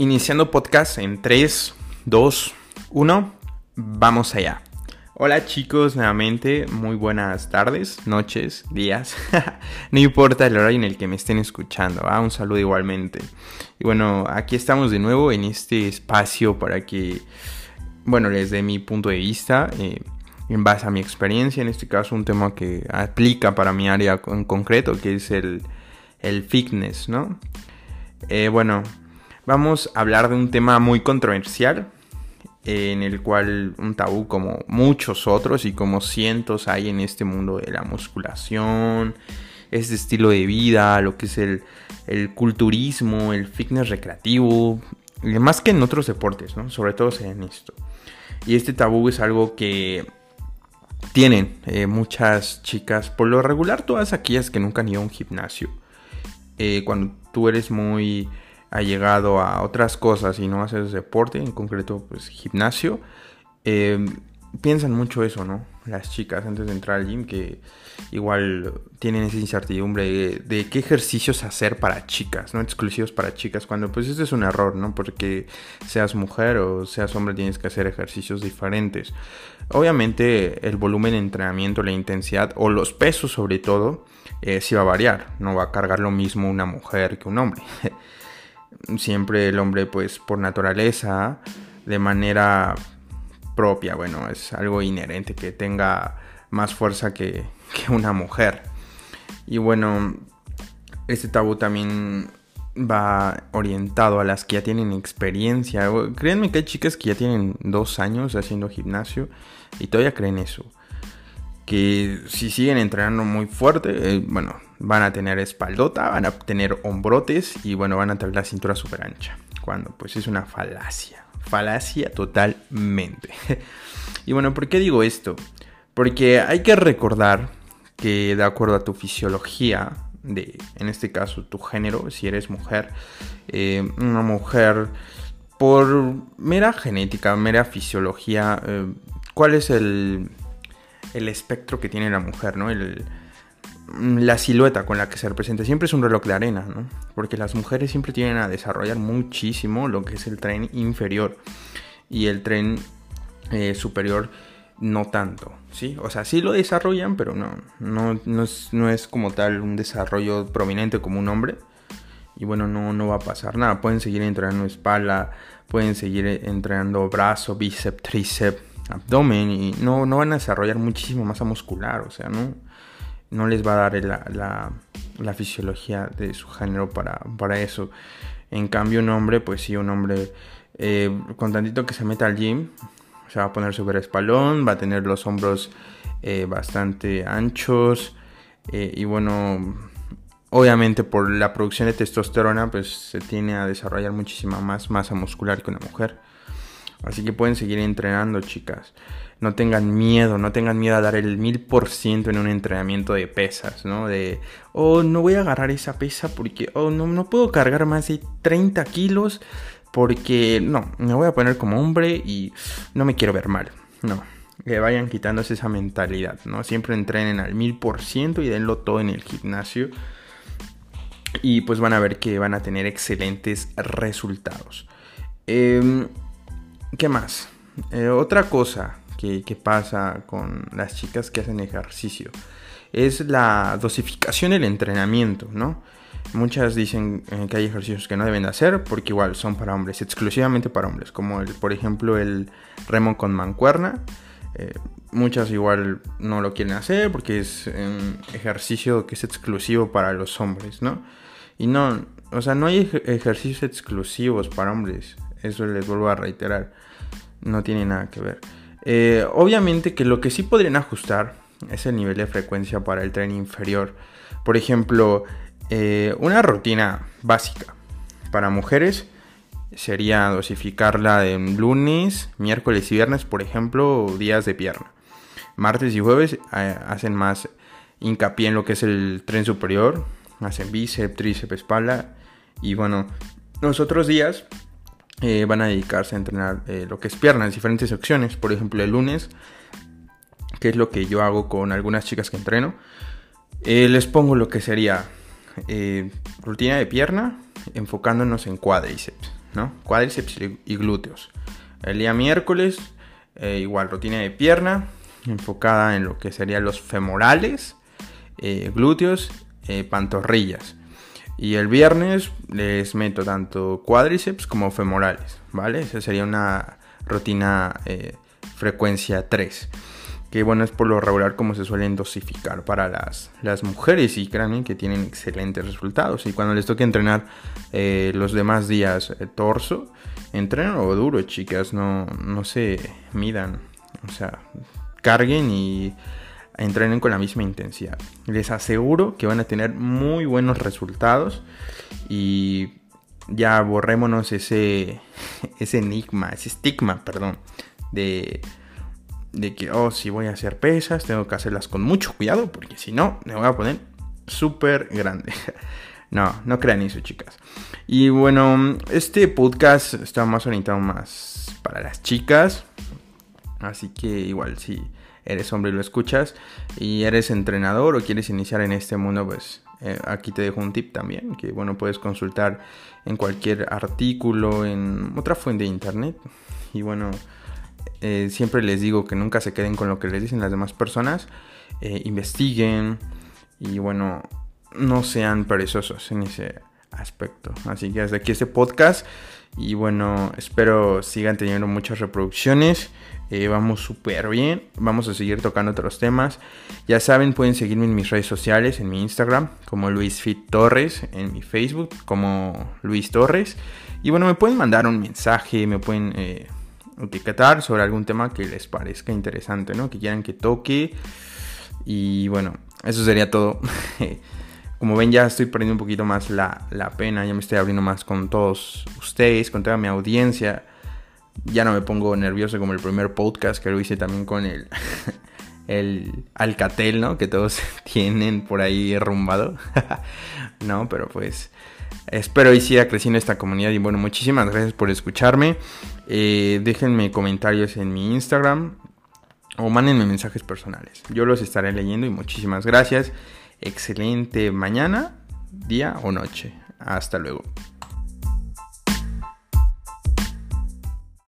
Iniciando podcast en 3, 2, 1, vamos allá. Hola chicos, nuevamente, muy buenas tardes, noches, días, no importa el horario en el que me estén escuchando, un saludo igualmente. Y bueno, aquí estamos de nuevo en este espacio para que, bueno, desde mi punto de vista, eh, en base a mi experiencia, en este caso un tema que aplica para mi área en concreto, que es el, el fitness, ¿no? Eh, bueno, vamos a hablar de un tema muy controversial, en el cual un tabú como muchos otros y como cientos hay en este mundo de la musculación, este estilo de vida, lo que es el, culturismo, el fitness recreativo, más que en otros deportes, ¿no? Sobre todo en esto. Y este tabú es algo que tienen eh, muchas chicas, por lo regular todas aquellas que nunca han ido a un gimnasio. Eh, cuando tú eres muy ha llegado a otras cosas y no haces deporte, en concreto pues gimnasio, eh, piensan mucho eso, ¿no? Las chicas antes de entrar al gym que igual tienen esa incertidumbre de, qué ejercicios hacer para chicas, no exclusivos para chicas, cuando pues ese es un error, ¿no? Porque seas mujer o seas hombre tienes que hacer ejercicios diferentes. Obviamente el volumen de entrenamiento, la intensidad o los pesos sobre todo, eh, sí va a variar, no va a cargar lo mismo una mujer que un hombre. siempre el hombre pues por naturaleza, de manera propia, bueno, es algo inherente que tenga más fuerza que, una mujer. Y bueno, este tabú también va orientado a las que ya tienen experiencia. Créanme que hay chicas que ya tienen dos años haciendo gimnasio y todavía creen eso. Que si siguen entrenando muy fuerte, eh, bueno, van a tener espaldota, van a tener hombrotes y bueno, van a tener la cintura súper ancha. Cuando pues es una falacia. Falacia totalmente. y bueno, ¿por qué digo esto? Porque hay que recordar que de acuerdo a tu fisiología, de, en este caso tu género, si eres mujer, eh, una mujer por mera genética, mera fisiología, eh, ¿cuál es el, el espectro que tiene la mujer? ¿no? El, la silueta con la que se representa siempre es un reloj de arena, ¿no? Porque las mujeres siempre tienen a desarrollar muchísimo lo que es el tren inferior y el tren eh, superior no tanto, ¿sí? O sea, sí lo desarrollan, pero no, no, no, es, como tal un desarrollo prominente como un hombre. Y bueno, no, no va a pasar nada. Pueden seguir entrenando espalda, pueden seguir entrenando brazo, bíceps, tríceps, abdomen y no, no van a desarrollar muchísimo masa muscular, o sea, no no les va a dar la, fisiología de su género para, para, eso. En cambio, un hombre, pues sí, un hombre eh, con tantito que se meta al gym, se va a poner sobre espalón, va a tener los hombros eh, bastante anchos eh, y bueno, obviamente por la producción de testosterona, pues se tiene a desarrollar muchísima más masa muscular que una mujer. Así que pueden seguir entrenando, chicas no tengan miedo, no tengan miedo a dar el mil por ciento en un entrenamiento de pesas, ¿no? De, oh, no voy a agarrar esa pesa porque, oh, no, no puedo cargar más de 30 kilos porque, no, me voy a poner como hombre y no me quiero ver mal, no. Que vayan quitándose esa mentalidad, ¿no? Siempre entrenen al mil por ciento y denlo todo en el gimnasio. Y pues van a ver que van a tener excelentes resultados. Em, ¿Qué más? Eh, otra cosa que, pasa con las chicas que hacen ejercicio. Es la dosificación del entrenamiento, ¿no? Muchas dicen eh, que hay ejercicios que no deben de hacer porque igual son para hombres, exclusivamente para hombres, como el, por ejemplo el remo con mancuerna. Eh, muchas igual no lo quieren hacer porque es un ejercicio que es exclusivo para los hombres, ¿no? Y no, o sea, no hay ejercicios exclusivos para hombres, eso les vuelvo a reiterar, no tiene nada que ver. Eh, obviamente que lo que sí podrían ajustar es el nivel de frecuencia para el tren inferior. Por ejemplo, eh, una rutina básica para mujeres sería dosificarla en lunes, miércoles y viernes, por ejemplo, días de pierna. Martes y jueves eh, hacen más hincapié en lo que es el tren superior, hacen bíceps, tríceps, espalda. Y bueno, los otros días eh, van a dedicarse a entrenar eh, lo que es piernas, diferentes secciones. Por ejemplo, el lunes, que es lo que yo hago con algunas chicas que entreno, eh, les pongo lo que sería rutina de pierna, enfocándonos en cuádriceps. ¿no? Cuádriceps y glúteos. El día miércoles, igual rutina de pierna, enfocada en lo que serían los femorales, glúteos, pantorrillas. Y el viernes les meto tanto cuádriceps como femorales, ¿vale? Esa sería una rutina frecuencia 3 que bueno, es por lo regular como se suelen dosificar para las, las mujeres y créanme que tienen excelentes resultados. Y cuando les toque entrenar eh, los demás días eh, torso, entrenen duro, chicas, no, no se midan. O sea, carguen y entrenen con la misma intensidad. Les aseguro que van a tener muy buenos resultados y ya borrémonos ese, ese enigma, ese estigma, perdón, de de que, oh, si voy a hacer pesas, tengo que hacerlas con mucho cuidado, porque si no, me voy a poner súper grande. no, no crean eso, chicas. Y bueno, este podcast está más orientado más para las chicas. Así que igual, si eres hombre y lo escuchas y eres entrenador o quieres iniciar en este mundo, pues eh, aquí te dejo un tip también, que bueno, puedes consultar en cualquier artículo, en otra fuente de internet. Y bueno, eh, siempre les digo que nunca se queden con lo que les dicen las demás personas. Eh, investiguen y bueno, no sean perezosos en ese aspecto. Así que desde aquí este podcast y bueno, espero sigan teniendo muchas reproducciones. Eh, vamos súper bien. Vamos a seguir tocando otros temas. Ya saben, pueden seguirme en mis redes sociales, en mi Instagram, como Luis Fit Torres, en mi Facebook, como Luis Torres. Y bueno, me pueden mandar un mensaje, me pueden etiquetar sobre algún tema que les parezca interesante, ¿no? Que quieran que toque. Y bueno, eso sería todo. Como ven, ya estoy perdiendo un poquito más la, pena, ya me estoy abriendo más con todos ustedes, con toda mi audiencia. Ya no me pongo nervioso como el primer podcast que lo hice también con el, el Alcatel, ¿no? Que todos tienen por ahí rumbado. no, pero pues Espero y siga creciendo esta comunidad. Y bueno, muchísimas gracias por escucharme. Eh, déjenme comentarios en mi Instagram o mándenme mensajes personales. Yo los estaré leyendo y muchísimas gracias. Excelente mañana, día o noche. Hasta luego.